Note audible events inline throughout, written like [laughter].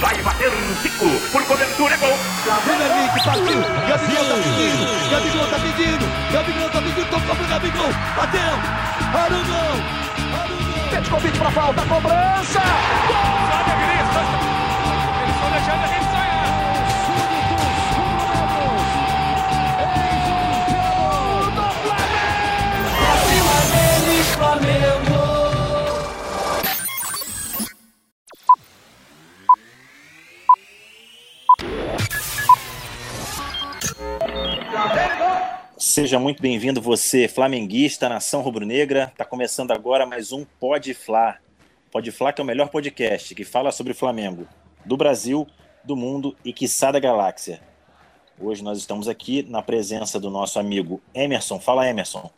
Vai bater um Zico. Por cobertura, é gol. Vem Henrique, partiu. Gabigol tá pedindo. Gabigol tá pedindo. Gabigol tá pedindo. Tocou pro Gabigol. Bateu. Arugão. Arugão. Petkovic pra falta. Cobrança. Gol! Seja muito bem-vindo você, flamenguista, nação rubro-negra. Está começando agora mais um Pode Fla. Pode Fla que é o melhor podcast que fala sobre o Flamengo, do Brasil, do mundo e quiçá da galáxia. Hoje nós estamos aqui na presença do nosso amigo Emerson. Fala, Emerson.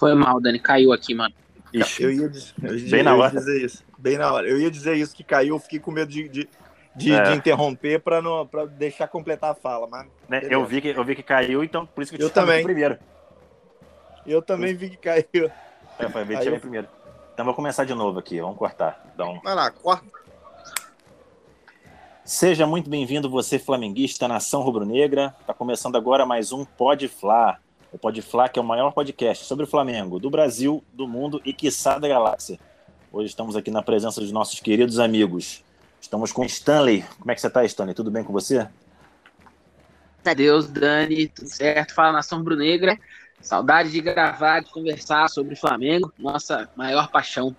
Foi mal, Dani. Caiu aqui, mano. Ixi, eu ia, dizer, eu ia, Bem na eu ia hora. dizer isso. Bem na hora. Eu ia dizer isso que caiu, eu fiquei com medo de, de, de, É. de interromper para não para deixar completar a fala, mas Né. Eu, vi que, eu vi que caiu, então por isso que eu Eu te também. primeiro. eu também vi que caiu. É, foi Aí te eu- primeiro. Então vou começar de novo aqui, vamos cortar. Dá um... Vai lá, corta. Seja muito bem-vindo, você flamenguista, nação rubro-negra. Está começando agora mais um Pode Fla. O Pode Fla que é o maior podcast sobre o Flamengo do Brasil, do mundo e quiçá da galáxia. Hoje estamos aqui na presença dos nossos queridos amigos. Estamos com Stanley. Como é que você está, Stanley? Tudo bem com você? Adeus, Dani. Tudo certo? Fala, Nação Brunegra. Saudade de gravar, de conversar sobre Flamengo. Nossa maior paixão.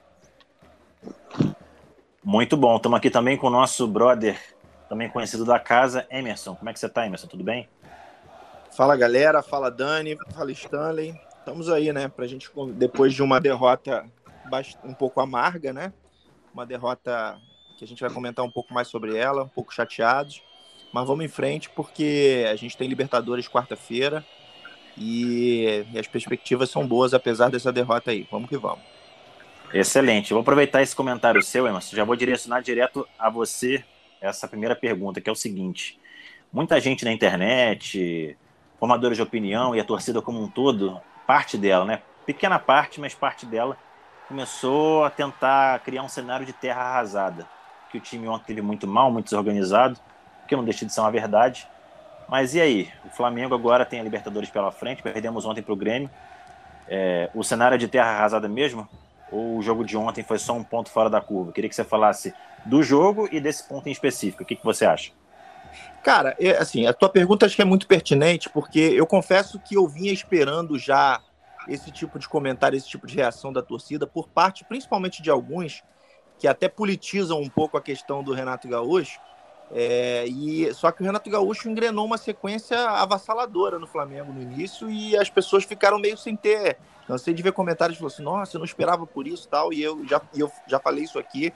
Muito bom. Estamos aqui também com o nosso brother, também conhecido da casa, Emerson. Como é que você está, Emerson? Tudo bem? Fala galera, fala Dani, fala Stanley. Estamos aí, né, pra gente depois de uma derrota um pouco amarga, né? Uma derrota que a gente vai comentar um pouco mais sobre ela, um pouco chateados, mas vamos em frente porque a gente tem Libertadores quarta-feira e, e as perspectivas são boas apesar dessa derrota aí. Vamos que vamos. Excelente. Vou aproveitar esse comentário seu, Emerson. Já vou direcionar direto a você essa primeira pergunta, que é o seguinte: muita gente na internet, formadores de opinião e a torcida como um todo, parte dela, né? Pequena parte, mas parte dela começou a tentar criar um cenário de terra arrasada. Que o time ontem teve muito mal, muito desorganizado, que não deixa de ser uma verdade. Mas e aí? O Flamengo agora tem a Libertadores pela frente, perdemos ontem para o Grêmio. É, o cenário é de terra arrasada mesmo? ou o jogo de ontem foi só um ponto fora da curva? Queria que você falasse do jogo e desse ponto em específico. O que, que você acha? Cara, é, assim, a tua pergunta acho que é muito pertinente, porque eu confesso que eu vinha esperando já esse tipo de comentário, esse tipo de reação da torcida, por parte principalmente de alguns que até politizam um pouco a questão do Renato Gaúcho. é, e só que o Renato Gaúcho engrenou uma sequência avassaladora no Flamengo no início e as pessoas ficaram meio sem ter. Cansei de ver comentários falando assim, nossa, eu não esperava por isso tal, e eu já, eu já falei isso aqui.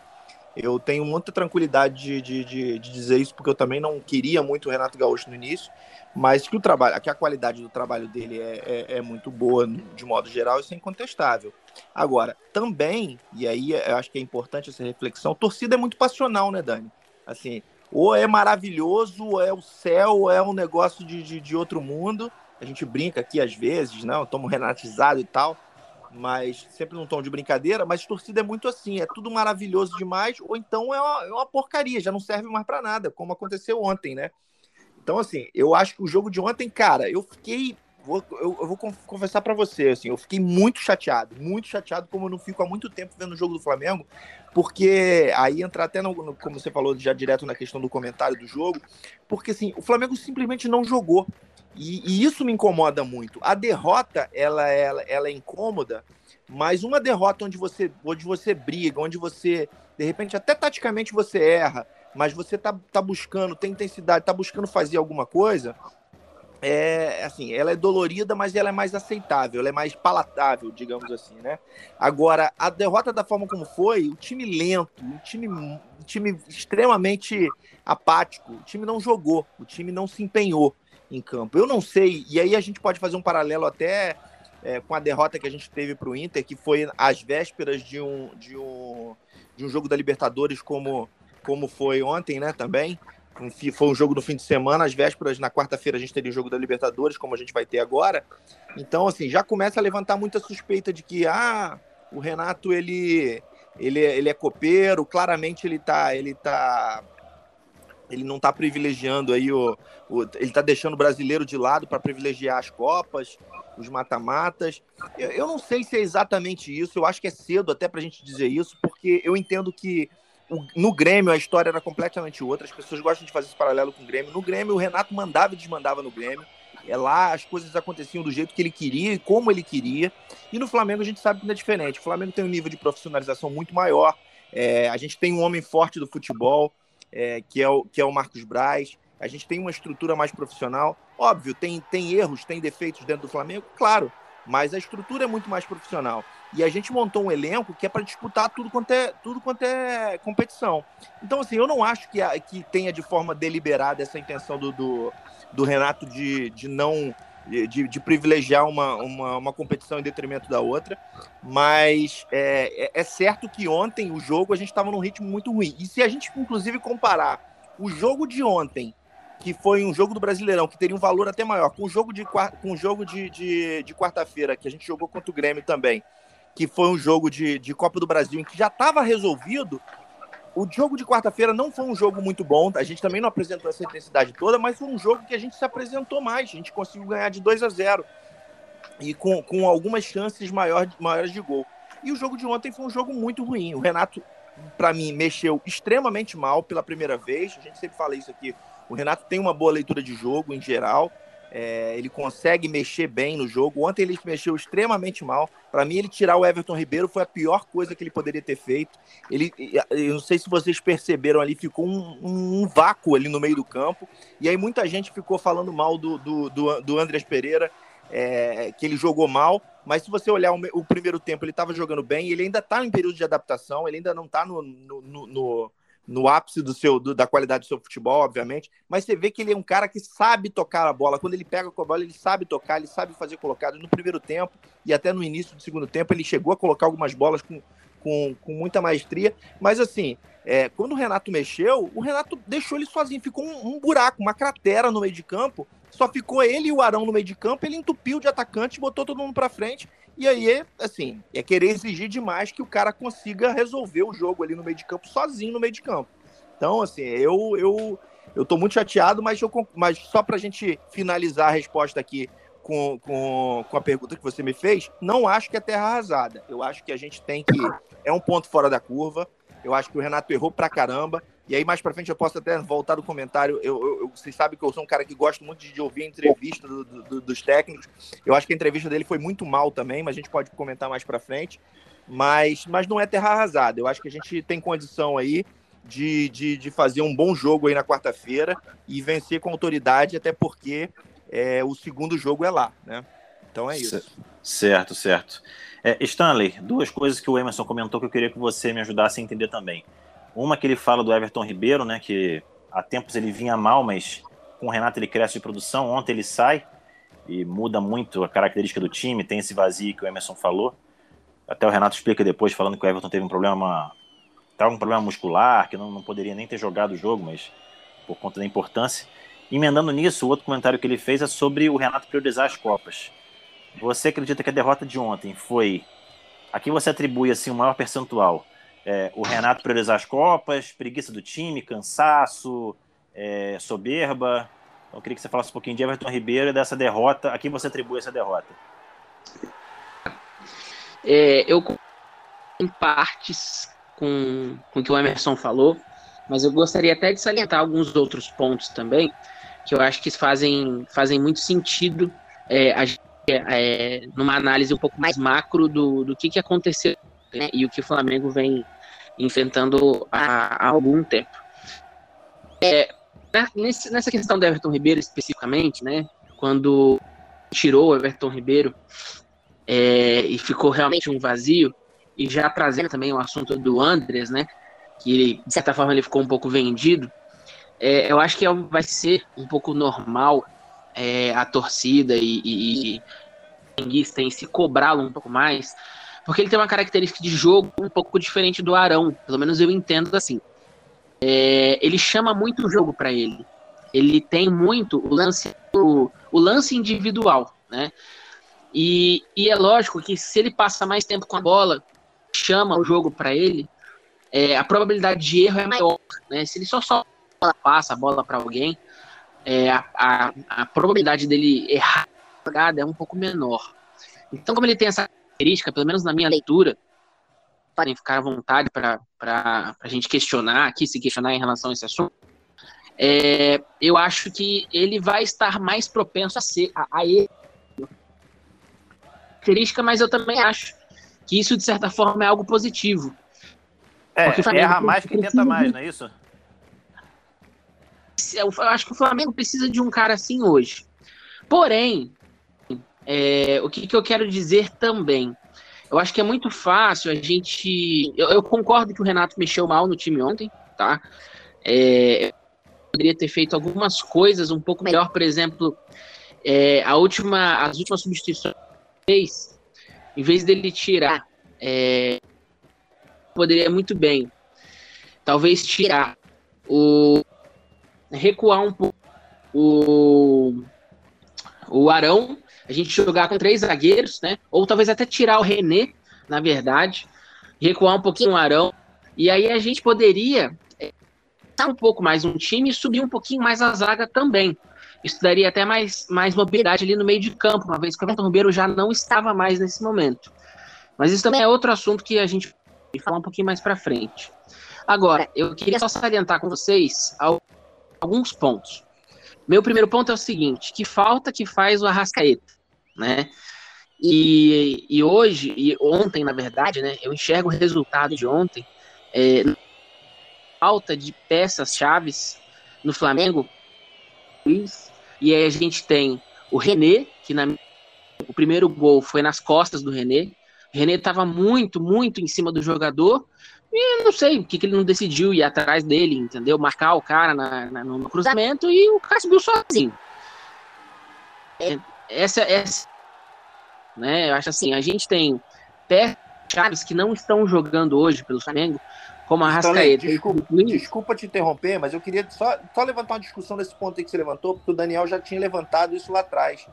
Eu tenho muita tranquilidade de, de, de, de dizer isso, porque eu também não queria muito o Renato Gaúcho no início, mas que o trabalho, que a qualidade do trabalho dele é, é, é muito boa de modo geral, isso é incontestável. Agora, também, e aí eu acho que é importante essa reflexão, torcida é muito passional, né, Dani? Assim, ou é maravilhoso, ou é o céu, ou é um negócio de, de, de outro mundo. A gente brinca aqui às vezes, não, estamos renatizado e tal, mas sempre num tom de brincadeira. Mas torcida é muito assim, é tudo maravilhoso demais, ou então é uma, é uma porcaria, já não serve mais para nada, como aconteceu ontem, né? Então, assim, eu acho que o jogo de ontem, cara, eu fiquei. Vou, eu, eu vou con- confessar para você, assim, eu fiquei muito chateado, muito chateado, como eu não fico há muito tempo vendo o jogo do Flamengo, porque aí entrar até, no, no- como você falou, já direto na questão do comentário do jogo, porque assim, o Flamengo simplesmente não jogou. E, e isso me incomoda muito. A derrota, ela, ela, ela é incômoda, mas uma derrota onde você, onde você briga, onde você, de repente, até taticamente você erra, mas você tá, tá buscando, tem intensidade, tá buscando fazer alguma coisa, é assim, ela é dolorida, mas ela é mais aceitável, ela é mais palatável, digamos assim, né? Agora, a derrota da forma como foi, o time lento, o time, um time extremamente apático, o time não jogou, o time não se empenhou em campo. Eu não sei, e aí a gente pode fazer um paralelo até é, com a derrota que a gente teve para o Inter, que foi às vésperas de um, de um, de um jogo da Libertadores, como, como foi ontem, né? Também. Foi um jogo no fim de semana, às vésperas, na quarta-feira, a gente teria o jogo da Libertadores, como a gente vai ter agora. Então, assim, já começa a levantar muita suspeita de que, ah, o Renato, ele, ele, é- ele é copeiro, claramente ele tá, ele tá ele não está privilegiando aí o, o ele está deixando o brasileiro de lado para privilegiar as copas, os mata-matas. Eu, eu, não sei se é exatamente isso. Eu acho que é cedo até para a gente dizer isso, porque eu entendo que no Grêmio a história era completamente outra. As pessoas gostam de fazer esse paralelo com o Grêmio. No Grêmio o Renato mandava e desmandava no Grêmio. É lá as coisas aconteciam do jeito que ele queria e como ele queria. E no Flamengo a gente sabe que não é diferente. O Flamengo tem um nível de profissionalização muito maior. É, a gente tem um homem forte do futebol é, que, é o, que é o Marcos Braz. A gente tem uma estrutura mais profissional. Óbvio, tem, tem erros, tem defeitos dentro do Flamengo, claro, mas a estrutura é muito mais profissional. E a gente montou um elenco que é para disputar tudo quanto é, tudo quanto é competição. Então, assim, eu não acho que, que tenha de forma deliberada essa intenção do, do, do Renato de, de não de, de, privilegiar uma, uma, uma, competição em detrimento da outra, mas é, é, é certo que ontem o jogo a gente estava num ritmo muito ruim. E se a gente, inclusive, comparar o jogo de ontem, que foi um jogo do Brasileirão, que teria um valor até maior, com o jogo de, com o jogo de, de, de quarta-feira, que a gente jogou contra o Grêmio também, que foi um jogo de, de Copa do Brasil, em que já estava resolvido, o jogo de quarta-feira não foi um jogo muito bom, a gente também não apresentou essa intensidade toda, mas foi um jogo que a gente se apresentou mais, a gente conseguiu ganhar de 2 a 0 e com, com algumas chances maior, maiores de gol. E o jogo de ontem foi um jogo muito ruim. O Renato, para mim, mexeu extremamente mal pela primeira vez. A gente sempre fala isso aqui. O Renato tem uma boa leitura de jogo em geral. É, ele consegue mexer bem no jogo. Ontem ele mexeu extremamente mal. Para mim, ele tirar o Everton Ribeiro foi a pior coisa que ele poderia ter feito. Ele, eu não sei se vocês perceberam ali, ficou um, um, um vácuo ali no meio do campo. E aí muita gente ficou falando mal do, do, do, do Andrés Pereira, é, que ele jogou mal. Mas se você olhar o, o primeiro tempo, ele estava jogando bem. Ele ainda está em período de adaptação. Ele ainda não está no, no, no no ápice do seu, do, da qualidade do seu futebol, obviamente, mas você vê que ele é um cara que sabe tocar a bola. Quando ele pega com a bola, ele sabe tocar, ele sabe fazer colocado. No primeiro tempo e até no início do segundo tempo, ele chegou a colocar algumas bolas com, com, com muita maestria, mas assim, é, quando o Renato mexeu, o Renato deixou ele sozinho, ficou um, um, buraco, uma cratera no meio de campo, só ficou ele e o Arão no meio de campo, ele entupiu de atacante, botou todo mundo para frente, e aí, assim, é querer exigir demais que o cara consiga resolver o jogo ali no meio de campo, sozinho no meio de campo. Então, assim, eu eu, eu tô muito chateado, mas, eu, mas só pra gente finalizar a resposta aqui, com, com, com a pergunta que você me fez, não acho que é terra arrasada. Eu acho que a gente tem que. É um ponto fora da curva. Eu acho que o Renato errou pra caramba. E aí, mais pra frente, eu posso até voltar do comentário. Eu, eu, eu vocês sabem que eu sou um cara que gosta muito de, ouvir a entrevista do, do, dos técnicos. Eu acho que a entrevista dele foi muito mal também, mas a gente pode comentar mais pra frente. Mas, mas não é terra arrasada. Eu acho que a gente tem condição aí de, de, de fazer um bom jogo aí na quarta-feira e vencer com autoridade, até porque é, o segundo jogo é lá, né? Então é isso. Certo, certo. É, Stanley, duas coisas que o Emerson comentou que eu queria que você me ajudasse a entender também. Uma que ele fala do Everton Ribeiro, né? Que há tempos ele vinha mal, mas com o Renato ele cresce de produção. Ontem ele sai e muda muito a característica do time, tem esse vazio que o Emerson falou. Até o Renato explica depois, falando que o Everton teve um problema, estava um problema muscular, que não, não poderia nem ter jogado o jogo, mas por conta da importância. Emendando nisso, o outro comentário que ele fez é sobre o Renato priorizar as Copas. Você acredita que a derrota de ontem foi. Aqui você atribui assim o maior percentual. É, o Renato priorizar as Copas, preguiça do time, cansaço, é, soberba. Então, eu queria que você falasse um pouquinho de Everton Ribeiro e dessa derrota. A quem você atribui essa derrota? É, eu em partes com, com o que o Emerson falou, mas eu gostaria até de salientar alguns outros pontos também que eu acho que fazem, fazem muito sentido é, a, é, numa análise um pouco mais macro do, do que, que aconteceu né, e o que o Flamengo vem enfrentando há, há algum tempo. É, nesse, nessa questão do Everton Ribeiro especificamente, né, quando tirou o Everton Ribeiro é, e ficou realmente um vazio, e já trazendo também o assunto do Andres, né, que ele, de certa forma ele ficou um pouco vendido, é, eu acho que é vai ser um pouco normal é, a torcida e, e, e em se cobrá-lo um pouco mais, porque ele tem uma característica de jogo um pouco diferente do Arão, pelo menos eu entendo assim. É, ele chama muito o jogo para ele. Ele tem muito o lance, o, o lance individual, né? E, e, é lógico que se ele passa mais tempo com a bola, chama o jogo para ele, é, a probabilidade de erro é maior. Né? Se ele só ela passa a bola para alguém, é, a, a, a, probabilidade dele errar é um pouco menor. Então, como ele tem essa característica, pelo menos na minha leitura, podem ficar à vontade para a gente questionar aqui, se questionar em relação a esse assunto. É, eu acho que ele vai estar mais propenso a ser a, a ele. Característica, mas eu também acho que isso, de certa forma, é algo positivo. É, erra mais que tenta mais, não é isso? Eu acho que o Flamengo precisa de um cara assim hoje. Porém, é, o que, que, eu quero dizer também? Eu acho que é muito fácil a gente. Eu, eu concordo que o Renato mexeu mal no time ontem, tá? É, poderia ter feito algumas coisas um pouco melhor, por exemplo, é, a última, as últimas substituições fez, em vez dele tirar, é, poderia muito bem, talvez tirar o recuar um pouco o, o Arão, a gente jogar com três zagueiros, né? Ou talvez até tirar o René, na verdade, recuar um pouquinho o Arão, e aí a gente poderia estar é, um pouco mais um time e subir um pouquinho mais a zaga também. Isso daria até mais, mais mobilidade ali no meio de campo, uma vez que o Everton Ribeiro já não estava mais nesse momento. Mas isso também é outro assunto que a gente vai falar um pouquinho mais para frente. Agora, eu queria só salientar com vocês alguns pontos. Meu primeiro ponto é o seguinte: que falta que faz o Arrascaeta, né? E, e hoje, e ontem, na verdade, né? Eu enxergo o resultado de ontem. É, falta de peças chaves no Flamengo. E aí a gente tem o René, que na, o primeiro gol foi nas costas do René. René estava muito, muito em cima do jogador e não sei o que, que ele não decidiu ir atrás dele, entendeu? Marcar o cara na, na, no cruzamento e o cara subiu sozinho. É, essa, essa, né? Eu acho assim, a gente tem pé chaves que não estão jogando hoje pelo Flamengo, como a Rascaeta. Desculpa, desculpa te interromper, mas eu queria só, só levantar uma discussão nesse ponto aí que você levantou, porque o Daniel já tinha levantado isso lá atrás.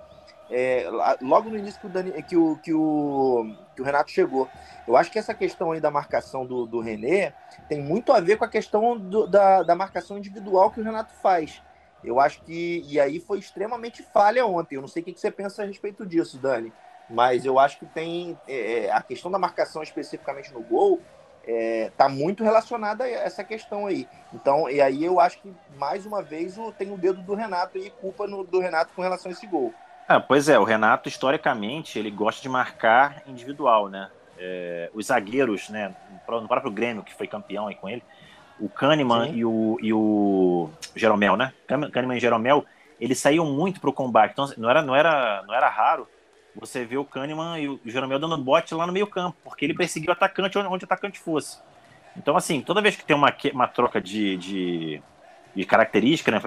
É, logo no início que o, Dani, que, o, que, o, que o Renato chegou. Eu acho que essa questão aí da marcação do, do René tem muito a ver com a questão do, da, da marcação individual que o Renato faz. Eu acho que. E aí foi extremamente falha ontem. Eu não sei o que você pensa a respeito disso, Dani. Mas eu acho que tem. É, é a questão da marcação especificamente no gol é, muito relacionada a essa questão aí. Então, e aí eu acho que, mais uma vez, tem o dedo do Renato e culpa no, do Renato com relação a esse gol. Ah, pois é, o Renato, historicamente, ele gosta de marcar individual, né? é, os zagueiros, né, no próprio Grêmio, que foi campeão aí com ele, o Kahneman e o, e o Jeromel, né? Kahneman e Jeromel, eles saíam muito para o combate. Então, não era, não, era, não era raro você ver o Kahneman e o Jeromel dando bote lá no meio campo, porque ele perseguiu o atacante onde, onde o atacante fosse. Então, assim, toda vez que tem uma, uma troca de, de, de característica, né?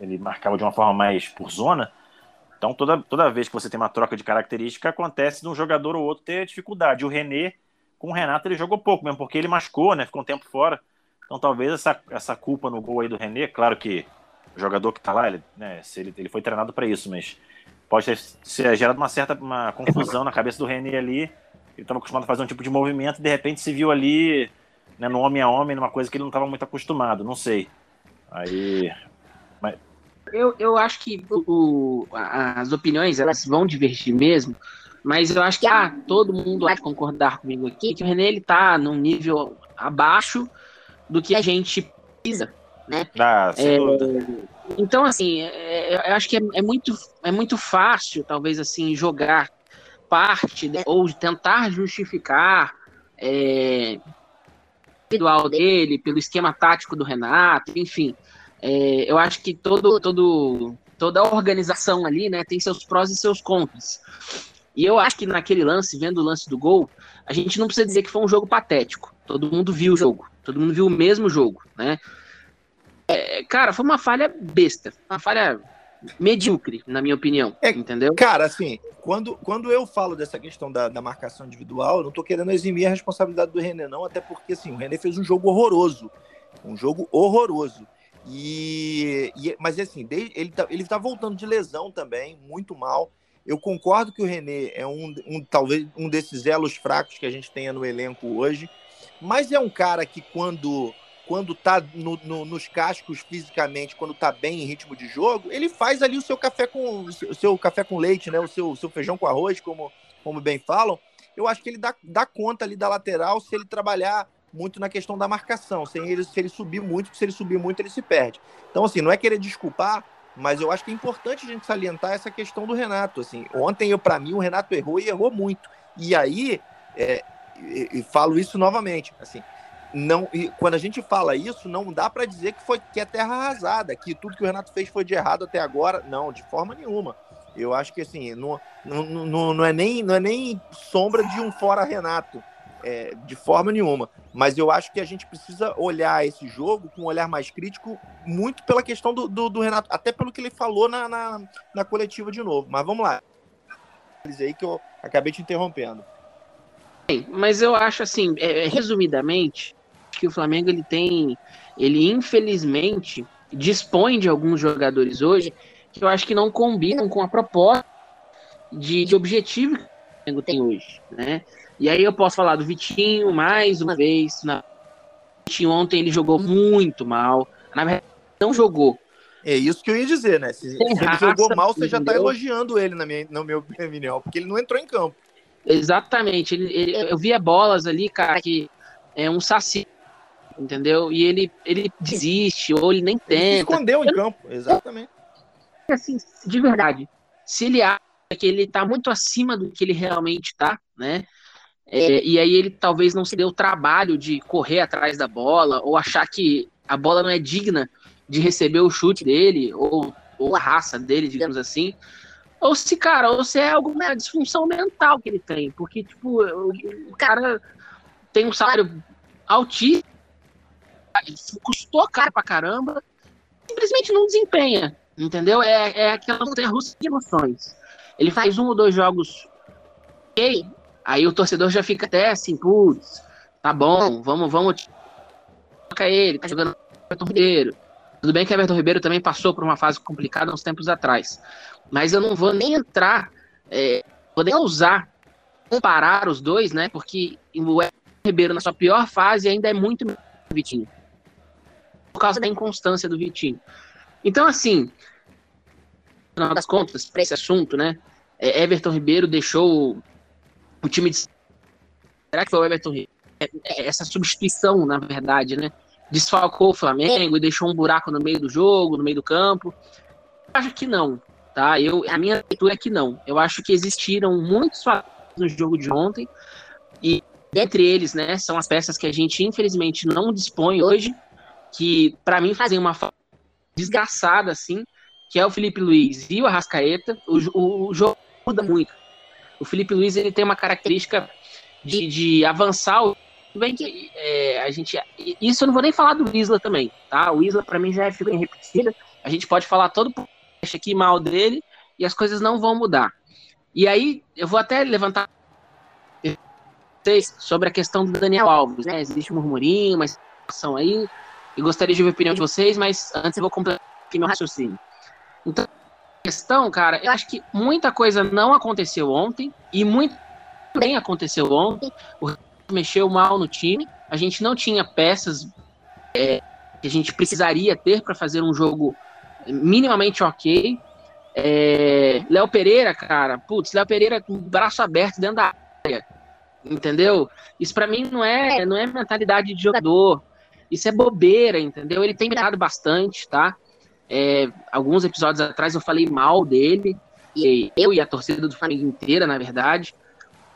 Ele marcava de uma forma mais por zona, então, toda, toda vez que você tem uma troca de característica, acontece de um jogador ou outro ter dificuldade. O René, com o Renato, ele jogou pouco mesmo, porque ele machucou, né? Ficou um tempo fora. Então, talvez essa, essa culpa no gol aí do René, claro que o jogador que tá lá, ele, né, se ele, ele foi treinado para isso, mas pode ter, ser gerado uma certa uma confusão na cabeça do René ali. Ele estava acostumado a fazer um tipo de movimento e de repente se viu ali né, no homem a homem, numa coisa que ele não estava muito acostumado, não sei. Aí. Eu, eu acho que o, as opiniões elas vão divergir mesmo, mas eu acho que ah, todo mundo vai concordar comigo aqui que o René ele tá num nível abaixo do que a gente precisa, né? Ah, é, então assim, é, é, eu acho que é, é, muito é muito fácil talvez assim jogar parte de, ou tentar justificar é, individual dele pelo esquema tático do Renato, enfim. É, eu acho que todo, todo, toda a organização ali né, tem seus prós e seus contras. E eu acho que naquele lance, vendo o lance do gol, a gente não precisa dizer que foi um jogo patético. Todo mundo viu o jogo, todo mundo viu o mesmo jogo, né? É, cara, foi uma falha besta, uma falha medíocre, na minha opinião, é, entendeu? Cara, assim, quando, quando eu falo dessa questão da, da marcação individual, eu não tô querendo eximir a responsabilidade do René, não, até porque, assim, o René fez um jogo horroroso, um jogo horroroso. E, e mas assim, ele tá, ele tá voltando de lesão também, muito mal. Eu concordo que o René é um, um talvez um desses elos fracos que a gente tenha no elenco hoje, mas é um cara que quando quando tá no, no, nos cascos fisicamente, quando tá bem em ritmo de jogo, ele faz ali o seu café com o seu café com leite, né? O seu, seu feijão com arroz, como, como bem falam. Eu acho que ele dá, dá conta ali da lateral se ele trabalhar muito na questão da marcação. Sem ele, se ele subir muito, se ele subir muito, ele se perde. Então, assim, não é querer desculpar, mas eu acho que é importante a gente salientar essa questão do Renato. Assim, ontem, eu para mim, o Renato errou e errou muito. E aí, é, e, e falo isso novamente, assim, não, quando a gente fala isso, não dá para dizer que foi que é terra arrasada, que tudo que o Renato fez foi de errado até agora. Não, de forma nenhuma. Eu acho que assim, não, não, não, não, é, nem, não é nem sombra de um fora Renato, é, de forma nenhuma. Mas eu acho que a gente precisa olhar esse jogo com um olhar mais crítico, muito pela questão do, do, do Renato, até pelo que ele falou na, na, na coletiva de novo. Mas vamos lá. aí que eu acabei te interrompendo. Mas eu acho assim, é, resumidamente, que o Flamengo ele tem, ele infelizmente dispõe de alguns jogadores hoje que eu acho que não combinam com a proposta de, de objetivo que o Flamengo tem hoje, né? E aí eu posso falar do Vitinho mais uma vez. Na... O Vitinho ontem ele jogou muito mal. Na verdade, não jogou. É isso que eu ia dizer, né? Se, se ele jogou mal, você já tá elogiando ele, na minha, no meu opinião, porque ele não entrou em campo. Exatamente. Ele, ele, eu via bolas ali, cara, que é um saci entendeu? E ele, ele desiste, ou ele nem tenta. Ele escondeu em campo, exatamente. Assim, de verdade, se ele acha que ele tá muito acima do que ele realmente tá, né? É, e aí ele talvez não se deu o trabalho de correr atrás da bola, ou achar que a bola não é digna de receber o chute dele, ou, ou a raça dele, digamos assim. Ou se, cara, ou se é alguma disfunção mental que ele tem, porque, tipo, o, o cara tem um salário altíssimo custou caro pra caramba, simplesmente não desempenha, entendeu? É, é aquela montanha russa de emoções. Ele faz um ou dois jogos ok, aí o torcedor já fica até assim, putz, tá bom, vamos, vamos, toca ele, tá jogando Everton Ribeiro. Tudo bem que Everton Ribeiro também passou por uma fase complicada uns tempos atrás, mas eu não vou nem entrar, é, vou nem usar comparar os dois, né? Porque o Everton Ribeiro na sua pior fase ainda é muito Vitinho por causa da inconstância do Vitinho. Então, assim, no final das contas, para esse assunto, né? É, Everton Ribeiro deixou o time de. Será que foi o Everton? É, é, essa substituição, na verdade, né? Desfalcou o Flamengo e deixou um buraco no meio do jogo, no meio do campo. Eu acho que não, tá? Eu, a minha leitura é que não. Eu acho que existiram muitos fatores no jogo de ontem e dentre eles, né, são as peças que a gente infelizmente não dispõe hoje que para mim fazem uma desgraçada assim, que é o Felipe Luiz e o Arrascaeta, o, o, o jogo muda muito. O Felipe Luiz ele tem uma característica de, de avançar o bem que é, a gente isso eu não vou nem falar do Isla também, tá? O Isla para mim já é figura repetida. A gente pode falar todo podcast aqui mal dele e as coisas não vão mudar. E aí eu vou até levantar sobre a questão do Daniel Alves, né? Existe um murmurinho, uma situação aí e gostaria de ouvir a opinião de vocês, mas antes eu vou completar aqui meu raciocínio. Então, questão, cara, eu acho que muita coisa não aconteceu ontem e muito bem aconteceu ontem. O mexeu mal no time, a gente não tinha peças é, que a gente precisaria ter para fazer um jogo minimamente ok. É, Léo Pereira, cara, putz, Léo Pereira com o braço aberto dentro da área, entendeu? Isso para mim não é, não é mentalidade de jogador. Isso é bobeira, entendeu? Ele tem melhorado bastante, tá? É, alguns episódios atrás eu falei mal dele, e eu e a torcida do Flamengo inteira, na verdade.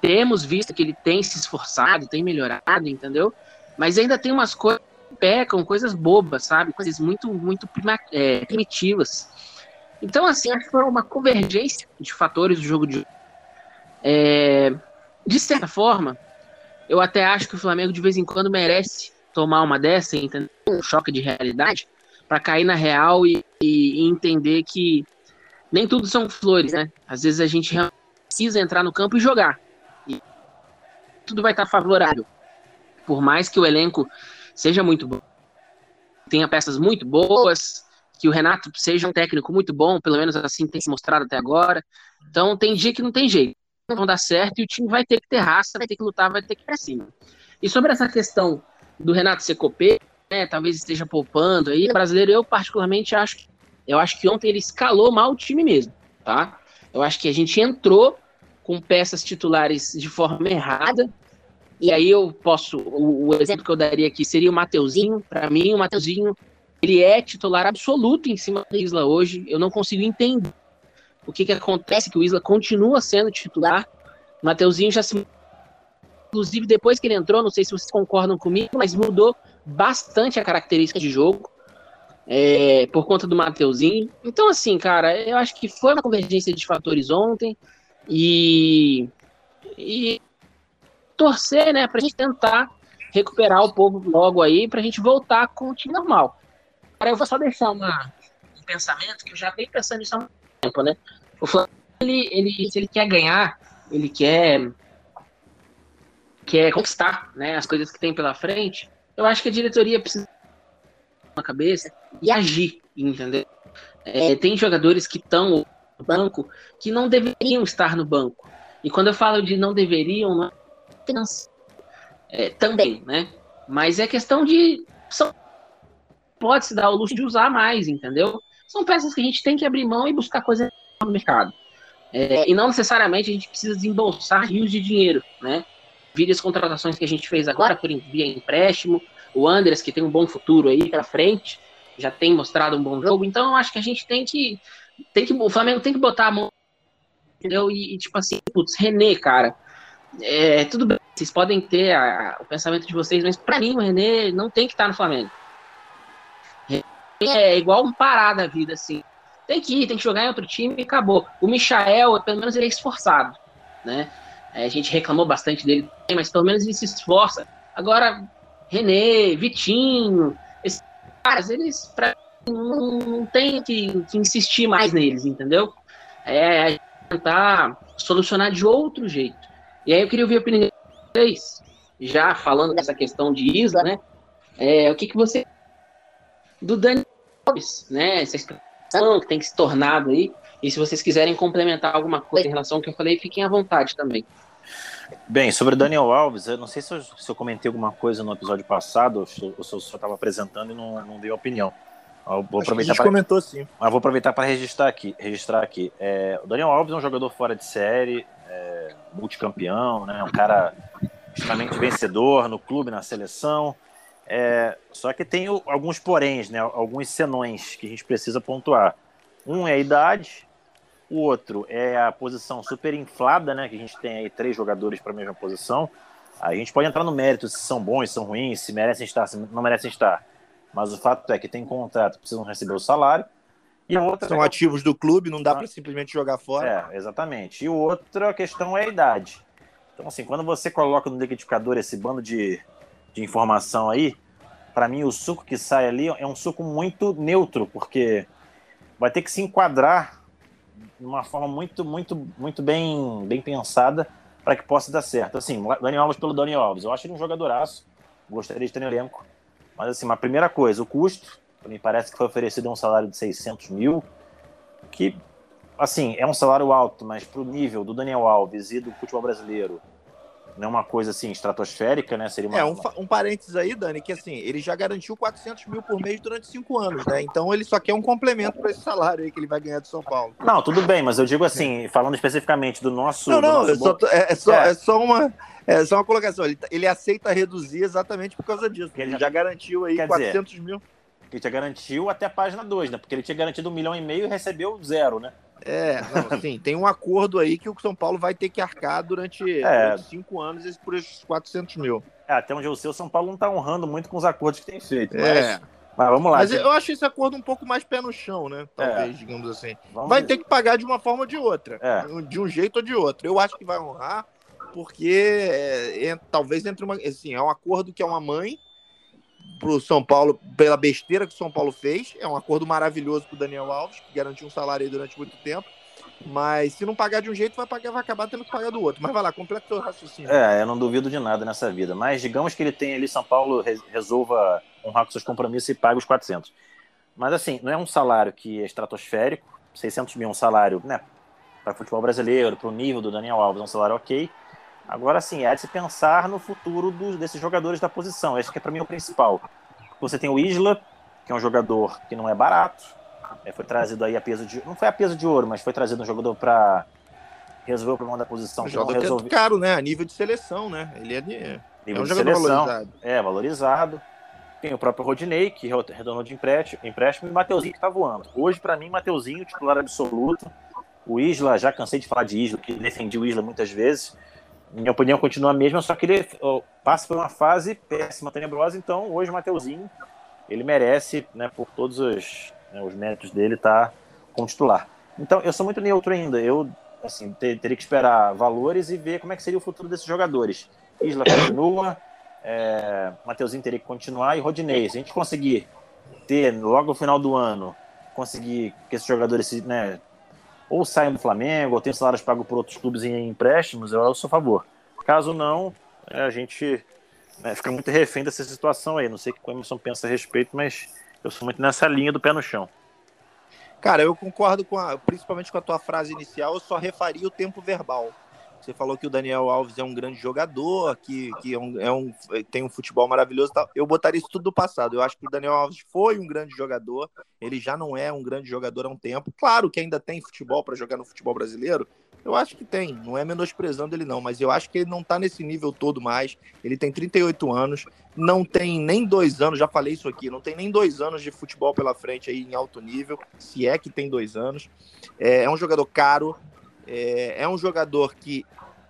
Temos visto que ele tem se esforçado, tem melhorado, entendeu? Mas ainda tem umas coisas que pecam, coisas bobas, sabe? Coisas muito, muito prima, é, primitivas. Então, assim, acho que foi uma convergência de fatores do jogo de é, De certa forma, eu até acho que o Flamengo de vez em quando merece tomar uma dessa, entender um choque de realidade, para cair na real e, e, entender que nem tudo são flores, né? Às vezes a gente precisa entrar no campo e jogar. E tudo vai estar favorável. Por mais que o elenco seja muito bom, tenha peças muito boas, que o Renato seja um técnico muito bom, pelo menos assim tem se mostrado até agora. Então tem dia que não tem jeito, não vão dar certo e o time vai ter que ter raça, vai ter que lutar, vai ter que ir pra cima. E sobre essa questão do Renato ser copeiro, né, talvez esteja poupando aí. O brasileiro, eu particularmente acho eu acho que ontem ele escalou mal o time mesmo, tá? Eu acho que a gente entrou com peças titulares de forma errada. E aí eu posso, o, o exemplo que eu daria aqui seria o Mateuzinho. Para mim, o Mateuzinho, ele é titular absoluto em cima da Isla hoje. Eu não consigo entender o que que acontece que o Isla continua sendo titular. O Mateuzinho já se inclusive depois que ele entrou, não sei se vocês concordam comigo, mas mudou bastante a característica de jogo é, por conta do Mateuzinho. Então, assim, cara, eu acho que foi uma convergência de fatores ontem e, e torcer, né, pra gente tentar recuperar o povo logo aí, pra gente voltar com o time normal. Agora, eu vou só deixar uma, um pensamento que eu já venho pensando nisso há um tempo, né? O Flamengo, ele, ele, se ele quer ganhar, ele quer quer conquistar né, as coisas que tem pela frente, eu acho que a diretoria precisa na cabeça e agir, entendeu? É, tem jogadores que estão no banco que não deveriam estar no banco. E quando eu falo de não deveriam, não é, é também, né? Mas é questão de. São, pode se dar o luxo de usar mais, entendeu? São peças que a gente tem que abrir mão e buscar coisas no mercado. É, e não necessariamente a gente precisa desembolsar rios de dinheiro, né? Vira as contratações que a gente fez agora por via empréstimo, o Andres, que tem um bom futuro aí pra frente, já tem mostrado um bom jogo. Então, acho que a gente tem que. Tem que o Flamengo tem que botar a mão. Entendeu? E, e tipo assim, putz, René, cara. É, tudo bem, vocês podem ter a, a, o pensamento de vocês, mas pra mim o René não tem que estar no Flamengo. É igual um parar da vida, assim. Tem que ir, tem que jogar em outro time e acabou. O Michael, pelo menos ele é esforçado, né? É, a gente reclamou bastante dele, mas pelo menos ele se esforça. Agora, René, Vitinho, esses caras, eles pra, não, não tem que, que, insistir mais neles, entendeu? É tentar solucionar de outro jeito. E aí eu queria ouvir a opinião de vocês, já falando dessa questão de Isla, né? É, o que, que você. Do Dani Alves, né? Essa expressão que tem que se tornado aí. E se vocês quiserem complementar alguma coisa em relação ao que eu falei, fiquem à vontade também. Bem, sobre o Daniel Alves, eu não sei se eu, se eu comentei alguma coisa no episódio passado, ou se eu só estava apresentando e não, não dei opinião. Eu vou aproveitar a gente pra, comentou sim. Mas vou aproveitar para registrar aqui. Registrar aqui. É, o Daniel Alves é um jogador fora de série, é, multicampeão, né, um cara extremamente vencedor no clube, na seleção. É, só que tem alguns poréns, né, alguns senões que a gente precisa pontuar. Um é a idade, o outro é a posição super inflada, né? Que a gente tem aí três jogadores para a mesma posição. A gente pode entrar no mérito se são bons, se são ruins, se merecem estar, se não merecem estar. Mas o fato é que tem contrato, precisam receber o salário. E a outra são é... ativos do clube, não dá para simplesmente jogar fora. É, exatamente. E outra questão é a idade. Então, assim, quando você coloca no liquidificador esse bando de, de informação aí, para mim o suco que sai ali é um suco muito neutro, porque vai ter que se enquadrar de uma forma muito, muito, muito bem, bem pensada para que possa dar certo. Assim, Daniel Alves pelo Daniel Alves, eu acho ele um jogadoraço, gostaria de ter no elenco, mas assim, uma primeira coisa, o custo, me parece que foi oferecido um salário de 600 mil, que, assim, é um salário alto, mas para o nível do Daniel Alves e do futebol brasileiro, não é uma coisa assim estratosférica, né? Seria uma, é, um, um parênteses aí, Dani, que assim, ele já garantiu 400 mil por mês durante cinco anos, né? Então ele só quer um complemento para esse salário aí que ele vai ganhar de São Paulo. Não, tudo bem, mas eu digo assim, falando especificamente do nosso. Não, não, nosso é, só, é, é, só, é. é só uma. É só uma colocação. Ele, ele aceita reduzir exatamente por causa disso. Ele já, já garantiu aí 400 dizer, mil. Ele já garantiu até a página 2, né? Porque ele tinha garantido um milhão e meio e recebeu zero, né? É, não, [laughs] sim, tem um acordo aí que o São Paulo vai ter que arcar durante é. cinco anos por esses 400 mil. É, até onde eu sei, o São Paulo não está honrando muito com os acordos que tem feito. É. Mas, mas vamos lá. Mas gente. eu acho esse acordo um pouco mais pé no chão, né? Talvez, é. digamos assim. Vamos vai ver. ter que pagar de uma forma ou de outra. É. De um jeito ou de outro. Eu acho que vai honrar, porque é, é talvez entre uma. Assim, é um acordo que é uma mãe pro São Paulo, pela besteira que o São Paulo fez. É um acordo maravilhoso pro Daniel Alves, que garantiu um salário aí durante muito tempo. Mas se não pagar de um jeito, vai, pagar, vai acabar tendo que pagar do outro. Mas vai lá, completa o raciocínio. É, eu não duvido de nada nessa vida. Mas digamos que ele tem ali, São Paulo resolva honrar com seus compromissos e pague os 400. Mas assim, não é um salário que é estratosférico. 600 mil é um salário, né? Para futebol brasileiro, para o nível do Daniel Alves, é um salário ok. Agora sim, é de se pensar no futuro dos, desses jogadores da posição. Esse que é para mim o principal. você tem o Isla, que é um jogador que não é barato, é, foi trazido aí a peso de. Não foi a peso de ouro, mas foi trazido um jogador para resolver o problema da posição. Um jogador resolve... é caro, né? A nível de seleção, né? Ele é, de... nível é um de jogador seleção, valorizado. É, valorizado. Tem o próprio Rodinei, que retornou de empréstimo, empréstimo e o Mateuzinho, que tá voando. Hoje, para mim, Mateuzinho, titular absoluto. O Isla, já cansei de falar de Isla, que defendi o Isla muitas vezes. Minha opinião continua a mesma, só que ele passa por uma fase péssima, tenebrosa. Então, hoje, o Mateuzinho, ele merece, né, por todos os, né, os méritos dele, estar tá como titular. Então, eu sou muito neutro ainda. Eu assim, ter, teria que esperar valores e ver como é que seria o futuro desses jogadores. Isla continua, é, Mateuzinho teria que continuar e Rodinei. Se a gente conseguir ter logo no final do ano, conseguir que esses jogadores né, ou saiam do Flamengo, ou tenham salários pagos por outros clubes em empréstimos, eu, sou a favor. Caso não, é, a gente né, fica muito refém dessa situação aí. Não sei o que o Emerson pensa a respeito, mas eu sou muito nessa linha do pé no chão. Cara, eu concordo com a, principalmente com a tua frase inicial, eu só refaria o tempo verbal. Você falou que o Daniel Alves é um grande jogador, que, que é um, é um, tem um futebol maravilhoso. Tal. Eu botaria isso tudo do passado. Eu acho que o Daniel Alves foi um grande jogador, ele já não é um grande jogador há um tempo. Claro que ainda tem futebol para jogar no futebol brasileiro, eu acho que tem, não é menosprezando ele não, mas eu acho que ele não tá nesse nível todo mais. Ele tem 38 anos, não tem nem dois anos, já falei isso aqui, não tem nem dois anos de futebol pela frente aí em alto nível, se é que tem dois anos. É, é um jogador caro, é, é um jogador que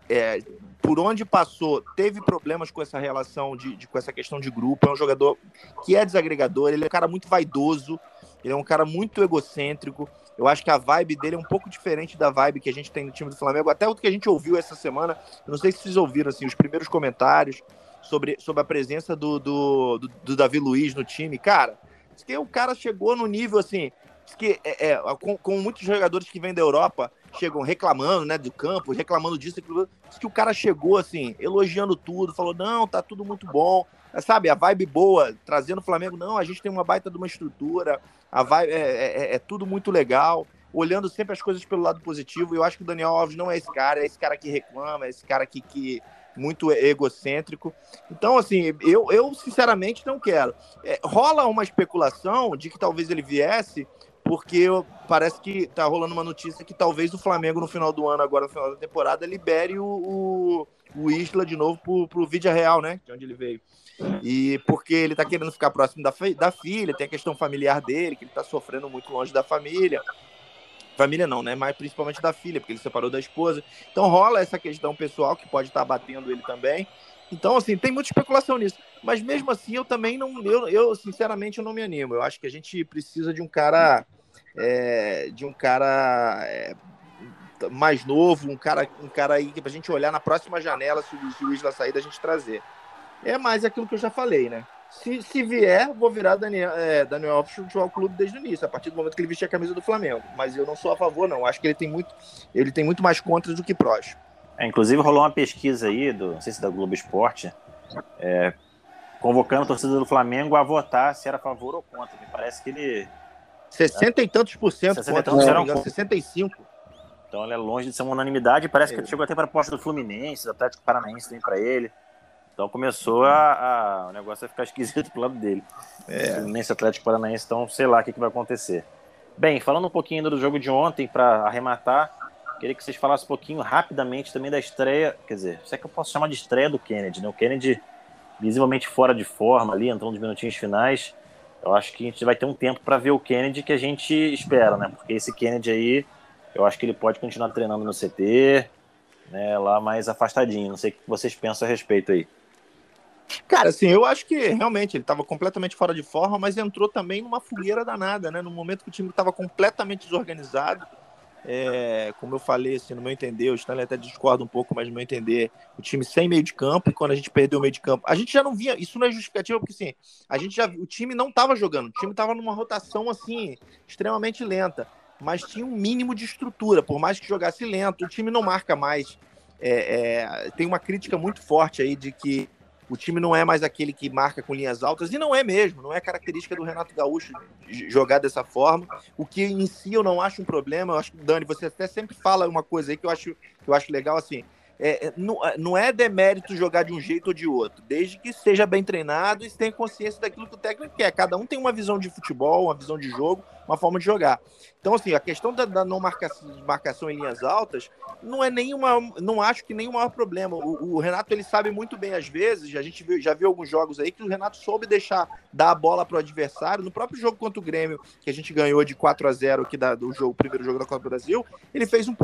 é, por onde passou, teve problemas com essa relação, de, de, com essa questão de grupo. É um jogador que é desagregador, ele é um cara muito vaidoso, ele é um cara muito egocêntrico. Eu acho que a vibe dele é um pouco diferente da vibe que a gente tem no time do Flamengo. Até o que a gente ouviu essa semana, eu não sei se vocês ouviram assim, os primeiros comentários sobre, sobre a presença do, do, do, do Davi Luiz no time. Cara, que o cara chegou no nível assim, que é, é com, com, muitos jogadores que vêm da Europa chegam reclamando, né, do campo, reclamando disso, aquilo, que o cara chegou assim, elogiando tudo, falou: "Não, tá tudo muito bom". Sabe, a vibe boa, trazendo o Flamengo, não, a gente tem uma baita de uma estrutura, a vibe, é, é, é, é tudo muito legal, olhando sempre as coisas pelo lado positivo. Eu acho que o Daniel Alves não é esse cara, é esse cara que reclama, é esse cara que, que muito egocêntrico. Então, assim, eu, eu sinceramente não quero. É, rola uma especulação de que talvez ele viesse, porque parece que tá rolando uma notícia que talvez o Flamengo no final do ano, agora no final da temporada, libere o, o, o Isla de novo pro, pro Vídeo Real, né? De onde ele veio. E porque ele tá querendo ficar próximo da, da filha, tem a questão familiar dele, que ele tá sofrendo muito longe da família. Família não, né? Mas principalmente da filha, porque ele separou da esposa. Então rola essa questão pessoal que pode estar tá batendo ele também. Então, assim, tem muita especulação nisso. Mas mesmo assim, eu também não. Eu, eu sinceramente, eu não me animo. Eu acho que a gente precisa de um cara. É, de um cara é, mais novo, um cara, um cara aí que pra gente olhar na próxima janela, se o juiz da saída, a gente trazer é mais aquilo que eu já falei, né? Se, se vier, vou virar Daniel, é, Daniel Alves Futebol Clube desde o início, a partir do momento que ele vestir a camisa do Flamengo. Mas eu não sou a favor, não. Acho que ele tem muito, ele tem muito mais contras do que prós. É, inclusive rolou uma pesquisa aí, do, não sei se da Globo Esporte, é, convocando a torcida do Flamengo a votar se era a favor ou contra. Me parece que ele. 60 e tantos por cento 60 contra, não, não, 65. Então ele é longe de ser uma unanimidade. Parece é. que chegou até para a proposta do Fluminense, do Atlético Paranaense tem para ele. Então começou a, a, o negócio a ficar [laughs] esquisito pro lado dele. É. Nesse Atlético Paranaense, então sei lá o que, que vai acontecer. Bem, falando um pouquinho ainda do jogo de ontem, para arrematar, queria que vocês falassem um pouquinho rapidamente também da estreia, quer dizer, se é que eu posso chamar de estreia do Kennedy, né? O Kennedy visivelmente fora de forma ali, entrando nos minutinhos finais. Eu acho que a gente vai ter um tempo para ver o Kennedy que a gente espera, né? Porque esse Kennedy aí, eu acho que ele pode continuar treinando no CT, né, lá mais afastadinho. Não sei o que vocês pensam a respeito aí. Cara, assim, eu acho que realmente ele estava completamente fora de forma, mas entrou também numa fogueira danada, né? No momento que o time estava completamente desorganizado. É, como eu falei, assim, no meu entender, o Stanley até discorda um pouco, mas no meu entender, o time sem meio de campo, e quando a gente perdeu o meio de campo, a gente já não via, isso não é justificativa, porque assim, a gente já, o time não estava jogando, o time estava numa rotação, assim, extremamente lenta, mas tinha um mínimo de estrutura, por mais que jogasse lento, o time não marca mais. É, é, tem uma crítica muito forte aí de que o time não é mais aquele que marca com linhas altas, e não é mesmo, não é característica do Renato Gaúcho jogar dessa forma. O que em si eu não acho um problema, eu acho que, Dani, você até sempre fala uma coisa aí que eu acho, que eu acho legal, assim, é, não, é, não é demérito jogar de um jeito ou de outro, desde que seja bem treinado e tenha consciência daquilo que o técnico quer. Cada um tem uma visão de futebol, uma visão de jogo, uma forma de jogar. Então, assim, a questão da, da não marcação, marcação em linhas altas não é nenhuma. Não acho que o maior problema. O, o, Renato ele sabe muito bem, às vezes, a gente viu, já viu alguns jogos aí que o Renato soube deixar dar a bola para o adversário. No próprio jogo contra o Grêmio, que a gente ganhou de 4 a 0 aqui da, do jogo, primeiro jogo da Copa do Brasil, ele fez um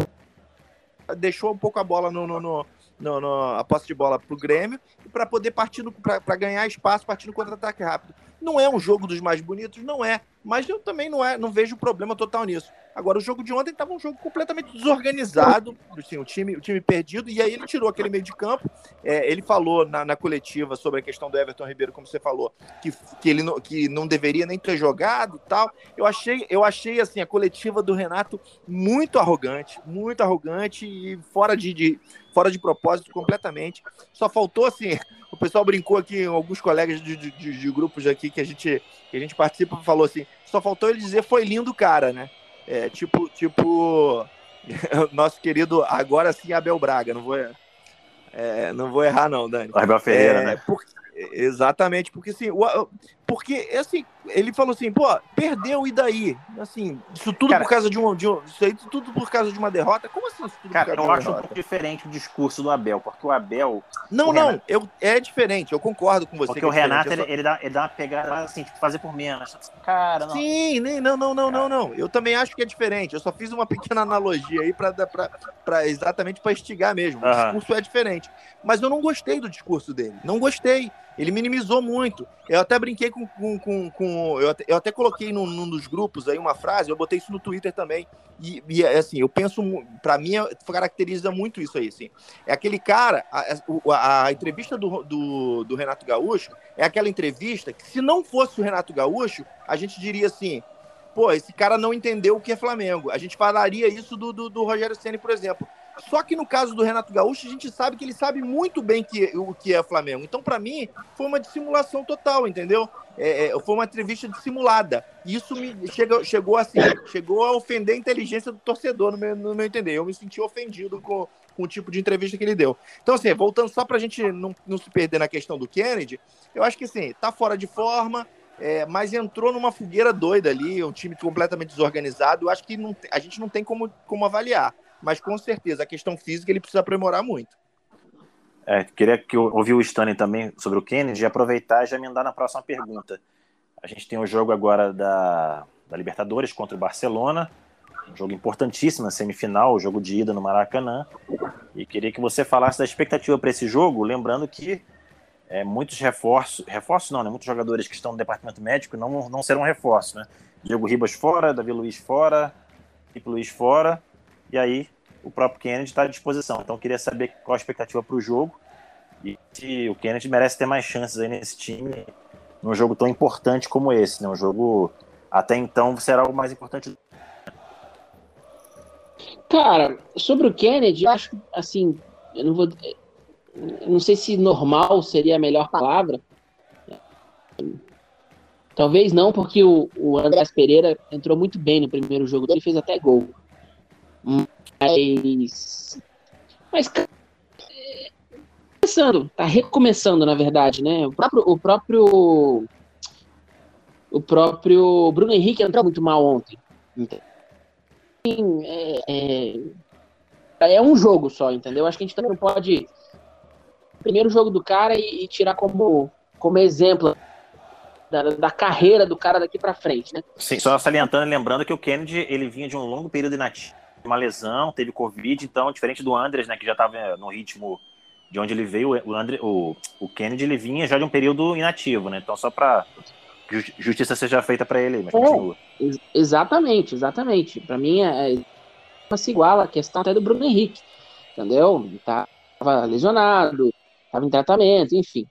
deixou um pouco a bola no, no, no, no, no a posse de bola para o Grêmio para poder partir para ganhar espaço partindo contra-ataque rápido. Não é um jogo dos mais bonitos, não é, mas eu também não é, não vejo problema total nisso. Agora, o jogo de ontem estava um jogo completamente desorganizado, assim, o, time, o time perdido, e aí ele tirou aquele meio de campo. É, ele falou na, na, coletiva sobre a questão do Everton Ribeiro, como você falou, que, que ele não, que não deveria nem ter jogado tal. Eu achei, eu achei assim, a coletiva do Renato muito arrogante, muito arrogante e fora de, de fora de propósito completamente. Só faltou assim, o pessoal brincou aqui, alguns colegas de, de, de grupos aqui que a gente que a gente participa falou assim, só faltou ele dizer foi lindo cara, né? É, tipo, tipo, [laughs] nosso querido, agora sim, Abel Braga. Não vou, é, não vou errar, não, Dani. Abel Ferreira, é, né? Porque, Exatamente, porque assim, o, porque assim, ele falou assim, pô, perdeu e daí? Assim, isso tudo cara, por causa de um, de um, isso aí tudo por causa de uma derrota? Como assim isso tudo cara, por causa eu acho um pouco diferente o discurso do Abel, porque o Abel Não, o não, Renato, eu é diferente, eu concordo com você. Porque o é Renato ele, ele, dá, ele dá uma pegada assim, tipo, fazer por menos. Cara, não. Sim, nem não, não, não, não, não. Eu também acho que é diferente. Eu só fiz uma pequena analogia aí para para exatamente para instigar mesmo. O discurso é diferente, mas eu não gostei do discurso dele. Não gostei. Ele minimizou muito. Eu até brinquei com. com, com, com eu, até, eu, até, coloquei num, num, dos grupos aí uma frase, eu botei isso no Twitter também. E, e assim, eu penso, para mim, caracteriza muito isso aí. Assim. É aquele cara, a, a, a entrevista do, do, do, Renato Gaúcho é aquela entrevista que, se não fosse o Renato Gaúcho, a gente diria assim. Pô, esse cara não entendeu o que é Flamengo. A gente falaria isso do, do, do Rogério Ceni, por exemplo. Só que no caso do Renato Gaúcho, a gente sabe que ele sabe muito bem que, o que é Flamengo. Então, para mim, foi uma dissimulação total, entendeu? É, é, foi uma entrevista dissimulada. Isso me chega, chegou assim, chegou a ofender a inteligência do torcedor, no meu, no meu entender. Eu me senti ofendido com, com o tipo de entrevista que ele deu. Então, assim, voltando só para a gente não, não se perder na questão do Kennedy, eu acho que, assim, tá fora de forma, é, mas entrou numa fogueira doida ali, um time completamente desorganizado. Eu acho que não, a gente não tem como, como avaliar mas com certeza a questão física ele precisa aprimorar muito. É, queria que eu ouvir o Stanley também sobre o Kennedy e aproveitar e já emendar na próxima pergunta. A gente tem o jogo agora da, da Libertadores contra o Barcelona, um jogo importantíssimo na semifinal, o jogo de ida no Maracanã. E queria que você falasse da expectativa para esse jogo, lembrando que é, muitos reforços, reforços não, né? Muitos jogadores que estão no departamento médico não, não serão reforços, né? Diego Ribas fora, Davi Luiz fora, Felipe Luiz fora, e aí o próprio Kennedy está à disposição. Então, queria saber qual a expectativa para o jogo e se o Kennedy merece ter mais chances aí nesse time num jogo tão importante como esse, né? Um jogo até então será o mais importante. Cara, sobre o Kennedy, eu acho assim, eu não vou, não sei se normal seria a melhor palavra. Talvez não, porque o, o Andrés Pereira entrou muito bem no primeiro jogo, ele fez até gol. Mas. Mas. Começando, tá recomeçando, na verdade, né? O próprio. O próprio, o próprio Bruno Henrique entrou muito mal ontem. Então, é, é, é, um jogo só, entendeu? Acho que a gente também não pode. Primeiro jogo do cara e, e tirar como, como exemplo da, da, carreira do cara daqui para frente, né? Sim, só salientando, lembrando que o Kennedy ele vinha de um longo período inativo uma lesão, teve Covid, então, diferente do Andres, né, que já estava no ritmo de onde ele veio, o, Andre, o, o Kennedy ele vinha já de um período inativo, né? Então, só para justiça seja feita para ele, mas é, ex exatamente, exatamente. Para mim, é, é se iguala a questão até do Bruno Henrique, entendeu? Tava lesionado, tava em tratamento, enfim.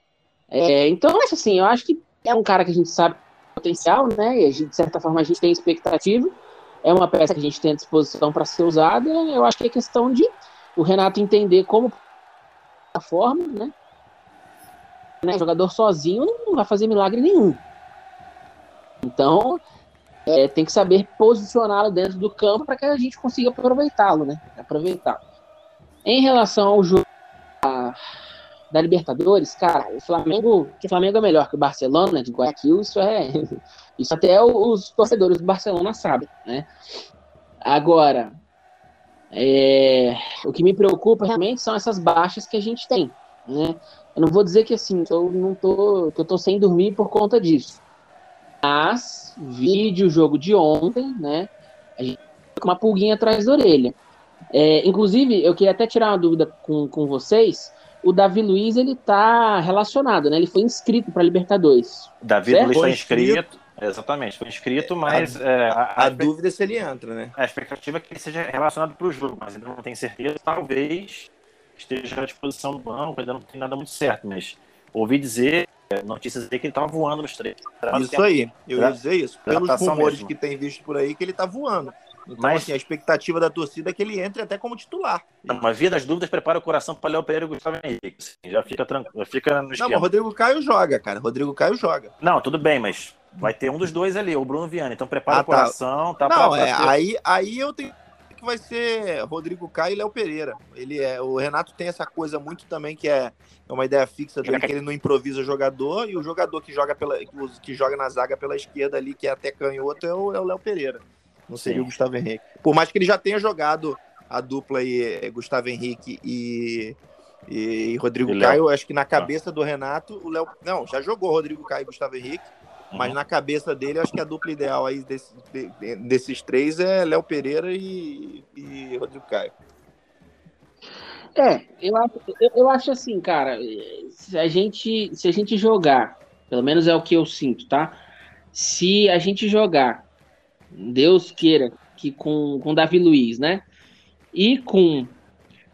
É, então, assim, eu acho que é um cara que a gente sabe potencial, né? E de certa forma a gente tem expectativa é uma peça que a gente tem à disposição para ser usada. Eu acho que é questão de o Renato entender como a forma, né? né? O jogador sozinho não vai fazer milagre nenhum. Então, é, tem que saber posicioná-lo dentro do campo para que a gente consiga aproveitá-lo, né? Aproveitar. Em relação ao jogo da Libertadores, cara, o Flamengo, que o Flamengo é melhor que o Barcelona de Guayaquil, isso é. [laughs] Isso até os torcedores do Barcelona sabem, né? Agora, é, o que me preocupa realmente são essas baixas que a gente tem, né? Eu não vou dizer que assim, eu não tô, que eu tô sem dormir por conta disso. Mas, vídeo, jogo de ontem, né? A gente com uma pulguinha atrás da orelha. É, inclusive, eu queria até tirar uma dúvida com, com vocês o Davi Luiz ele tá relacionado, né? Ele foi inscrito para Libertadores. Davi certo? Luiz foi inscrito, exatamente, foi inscrito, mas a, é, a, a, a dúvida é se ele entra, né? A expectativa é que ele seja relacionado para o jogo, mas ainda não tenho certeza. Talvez esteja à disposição do banco, ainda não tem nada muito certo, mas ouvi dizer é, notícias aí que ele estava voando nos três. Isso aí, eu ia dizer isso. Pelos rumores mesmo. que tem visto por aí, que ele está voando. Então, mas, assim, a expectativa da torcida é que ele entre até como titular. Não, mas via das dúvidas, prepara o coração para Léo Pereira e Gustavo Henrique. Assim, já fica tranquilo, fica no esquema. Não, mas Rodrigo Caio joga, cara. Rodrigo Caio joga. Não, tudo bem, mas vai ter um dos dois ali, o Bruno Viana. Então prepara ah, o tá. coração. Tá, Não, pra, pra é, ter... aí, aí eu tenho que vai ser Rodrigo Caio e Léo Pereira. Ele é, o Renato tem essa coisa muito também que é, é uma ideia fixa dele, que ele não improvisa o jogador, e o jogador que joga, pela, que joga na zaga pela esquerda ali, que é até canhoto, é o, é o Léo Pereira. Não seria o Gustavo Henrique. Por mais que ele já tenha jogado a dupla aí, é, Gustavo Henrique e, e Rodrigo e Caio, acho que na cabeça do Renato, o Léo. Não, já jogou Rodrigo Caio e Gustavo Henrique. Uhum. Mas na cabeça dele, acho que a dupla ideal aí desse, de, desses três é Léo Pereira e, e Rodrigo Caio. É, eu acho, eu, eu acho assim, cara, se a gente se a gente jogar, pelo menos é o que eu sinto, tá? Se a gente jogar Deus queira que com, com Davi Luiz, né? E com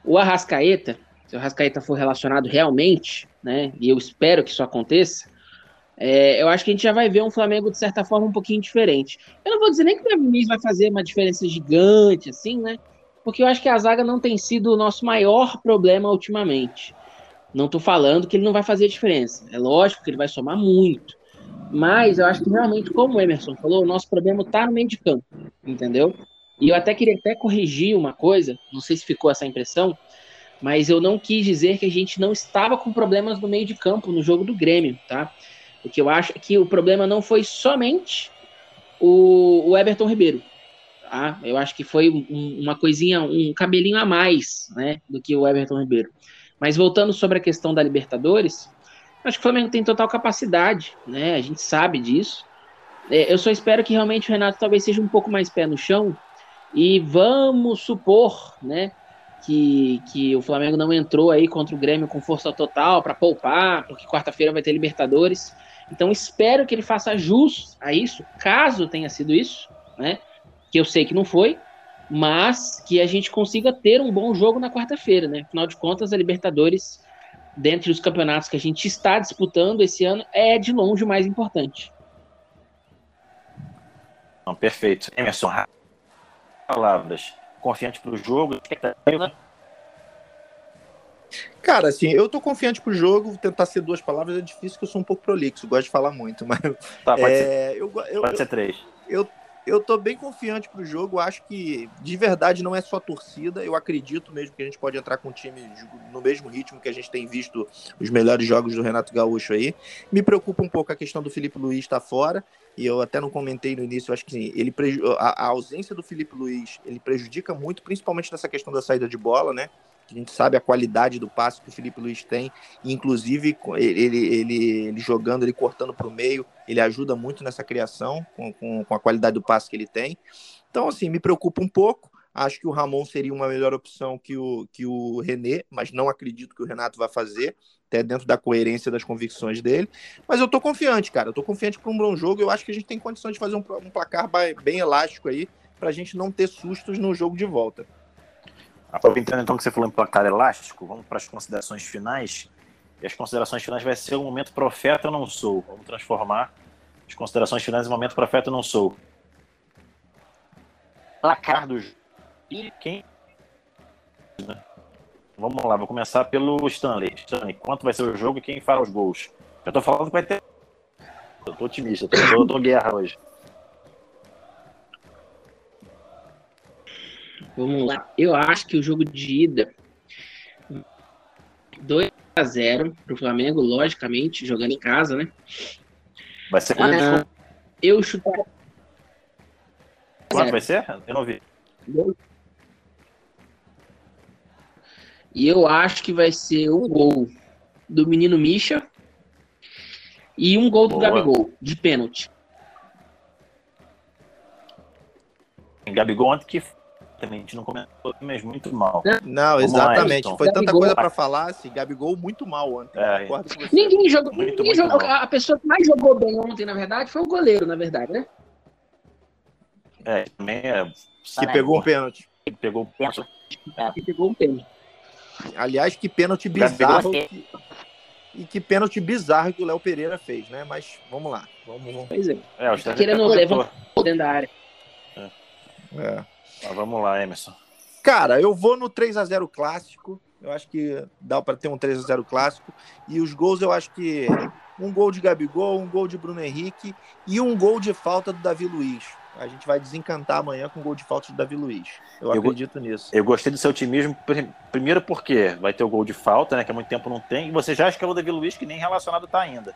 o Arrascaeta, se o Arrascaeta for relacionado realmente, né? E eu espero que isso aconteça, é, eu acho que a gente já vai ver um Flamengo, de certa forma, um pouquinho diferente. Eu não vou dizer nem que o Davi Luiz vai fazer uma diferença gigante, assim, né? Porque eu acho que a zaga não tem sido o nosso maior problema ultimamente. Não tô falando que ele não vai fazer diferença. É lógico que ele vai somar muito. Mas eu acho que realmente, como o Emerson falou, o nosso problema está no meio de campo, entendeu? E eu até queria até corrigir uma coisa, não sei se ficou essa impressão, mas eu não quis dizer que a gente não estava com problemas no meio de campo no jogo do Grêmio, tá? Porque eu acho que o problema não foi somente o, o Everton Ribeiro, tá? Eu acho que foi um, uma coisinha, um cabelinho a mais, né, do que o Everton Ribeiro. Mas voltando sobre a questão da Libertadores, Acho que o Flamengo tem total capacidade, né? A gente sabe disso. É, eu só espero que realmente o Renato talvez seja um pouco mais pé no chão. E vamos supor, né? Que, que o Flamengo não entrou aí contra o Grêmio com força total para poupar, porque quarta-feira vai ter Libertadores. Então espero que ele faça jus a isso, caso tenha sido isso, né? Que eu sei que não foi, mas que a gente consiga ter um bom jogo na quarta-feira, né? Afinal de contas, a Libertadores dentre os campeonatos que a gente está disputando esse ano, é de longe o mais importante. Não, perfeito. Emerson, palavras. Confiante para o jogo? Cara, assim, eu tô confiante pro jogo, vou tentar ser duas palavras, é difícil que eu sou um pouco prolixo, gosto de falar muito, mas. Tá, pode, é, ser, eu, eu, pode ser três. Eu, eu tô bem confiante pro jogo. Acho que de verdade não é só torcida. Eu acredito mesmo que a gente pode entrar com o time no mesmo ritmo que a gente tem visto os melhores jogos do Renato Gaúcho aí. Me preocupa um pouco a questão do Felipe Luiz estar tá fora. E eu até não comentei no início, acho que sim, ele a, a ausência do Felipe Luiz ele prejudica muito, principalmente nessa questão da saída de bola, né? A gente sabe a qualidade do passe que o Felipe Luiz tem, inclusive ele, ele, ele jogando, ele cortando para o meio, ele ajuda muito nessa criação com, com, com, a qualidade do passe que ele tem. Então, assim, me preocupa um pouco. Acho que o Ramon seria uma melhor opção que o, que o René, mas não acredito que o Renato vai fazer, até dentro da coerência das convicções dele. Mas eu tô confiante, cara. Eu tô confiante para um bom jogo. Eu acho que a gente tem condições de fazer um, um placar bem elástico aí, para a gente não ter sustos no jogo de volta. Aproveitando então que você falou em placar elástico, vamos para as considerações finais. E as considerações finais vai ser o momento profeta eu não sou. Vamos transformar as considerações finais em momento profeta eu não sou. Placar do e quem Vamos lá, vou começar pelo Stanley. Stanley, quanto vai ser o jogo e quem fará os gols? Eu tô falando que vai ter. Eu tô otimista, tô, tô, tô guerra hoje. Vamos lá. Eu acho que o jogo de ida. 2 a 0 pro Flamengo, logicamente, jogando em casa, né? Vai ser quanto? Ah, eu chutar. Quanto vai ser? Eu não vi. E eu acho que vai ser um gol do menino Misha e um gol do Boa. Gabigol, de pênalti. Gabigol ontem que também a gente não comentou, mas muito mal. Não, Vamos lá, exatamente. Foi tanta Gabigol- coisa pra falar, assim, Gabigol muito mal ontem. É. Ninguém jogou. Muito, ninguém muito jogou mal. a pessoa que mais jogou bem ontem, na verdade, foi o goleiro, na verdade, né? É, também é. Que pegou um pênalti. Pegou o pênalti. Que pegou um pênalti. Aliás, que pênalti bizarro. que- E que pênalti bizarro que o Léo Pereira fez, né? Mas vamos lá. Vamos, vamos. Pois é. É, Querendo levar-. Dentro da área. É. Mas vamos lá, Emerson. Cara, eu vou no 3 a 0 clássico. Eu acho que dá para ter um 3 a 0 clássico. E os gols eu acho que um gol de Gabigol, um gol de Bruno Henrique e um gol de falta do Davi Luiz. A gente vai desencantar amanhã com um gol de falta do Davi Luiz. Eu, Eu acredito nisso. Eu gostei do seu otimismo, prim- primeiro porque vai ter o gol de falta, né? Que há muito tempo não tem, e você já escalou o Davi Luiz, que nem relacionado tá ainda.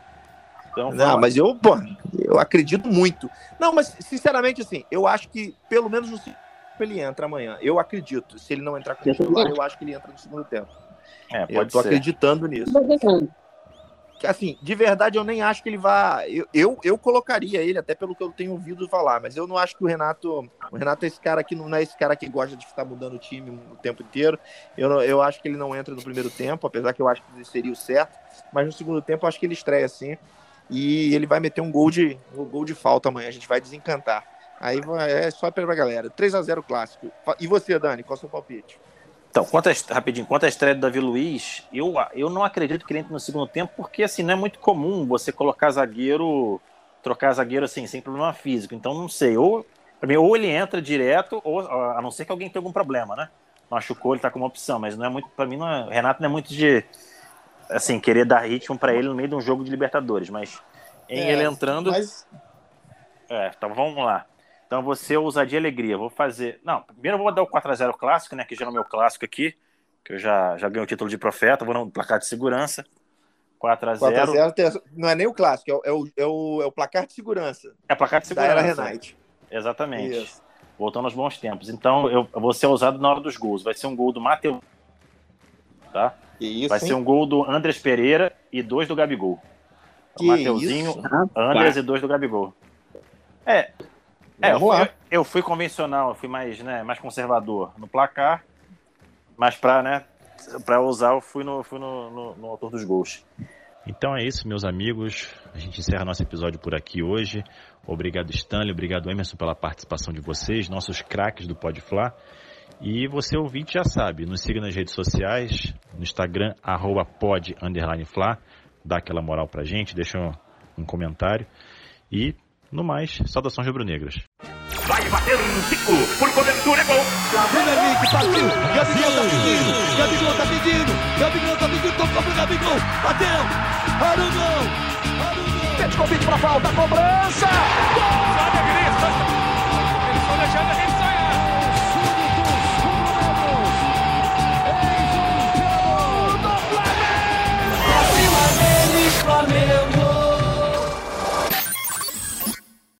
Então, Não, mas eu, pô, eu acredito muito. Não, mas sinceramente, assim, eu acho que pelo menos no ele entra amanhã. Eu acredito. Se ele não entrar com o titular, acho. eu acho que ele entra no segundo tempo. é, Eu pode tô ser. acreditando nisso. Assim, Que, assim, de verdade, eu nem acho que ele vá. Eu, eu, eu colocaria ele, até pelo que eu tenho ouvido falar, mas eu não acho que o Renato. O Renato é esse cara que não é esse cara que gosta de ficar mudando o time o tempo inteiro. Eu, não- eu acho que ele não entra no primeiro tempo, apesar que eu acho que seria o certo. Mas no segundo tempo eu acho que ele estreia assim. E ele vai meter um gol de, um gol de falta amanhã. A gente vai desencantar. Aí é só pra galera. 3 a 0 clássico. E você, Dani, qual é o seu palpite? Então, quanto a, rapidinho, quanto à estreia do Davi Luiz, eu, eu não acredito que ele entre no segundo tempo, porque assim, não é muito comum você colocar zagueiro, trocar zagueiro assim, sem problema físico. Então, não sei. Ou, pra mim, ou ele entra direto, ou a não ser que alguém tenha algum problema, né? Machucou, ele tá como opção, mas não é muito, pra mim, não é, Renato não é muito de assim, querer dar ritmo pra ele no meio de um jogo de Libertadores, mas em É, ele entrando. Mas É, então vamos lá. Então você ousadia e alegria. Vou fazer. Não, primeiro eu vou dar o 4x0 clássico, né? Que já é o meu clássico aqui. Que eu já, já ganhei o título de profeta. Vou no placar de segurança. 4x0. 4x0 tem- não é nem o clássico, é o, é o, é o, é placar de segurança. É placar de Da era segurança. Renate. Exatamente. Isso. Voltando aos bons tempos. Então eu, eu vou ser ousado na hora dos gols. Vai ser um gol do Matheus. Tá? Isso, Vai hein? ser um gol do Andres Pereira e dois do Gabigol. O Que Mateuzinho, isso? Andres e dois do Gabigol. É, É, eu Vamos fui, lá. eu fui convencional, eu fui mais, né, mais conservador no placar, mas pra, né, pra usar eu fui no, fui no, no, no autor dos gols. Então é isso, meus amigos. A gente encerra nosso episódio por aqui hoje. Obrigado, Stanley. Obrigado, Emerson, pela participação de vocês, nossos craques do Pode Fla. E você ouvinte já sabe, nos siga nas redes sociais, no Instagram, arroba pod, underline Fla. Dá aquela moral pra gente, deixa um, um comentário. E, no mais, saudações rubro-negras. Vai bater um Zico, por cobertura é gol. Vem Henrique, partiu. Gabigol tá pedindo. Gabigol tá pedindo. Gabigol tá pedindo. Tocou pro Gabigol. Bateu. Arugão. Arugão. Petkovic pra falta, cobrança. Gol!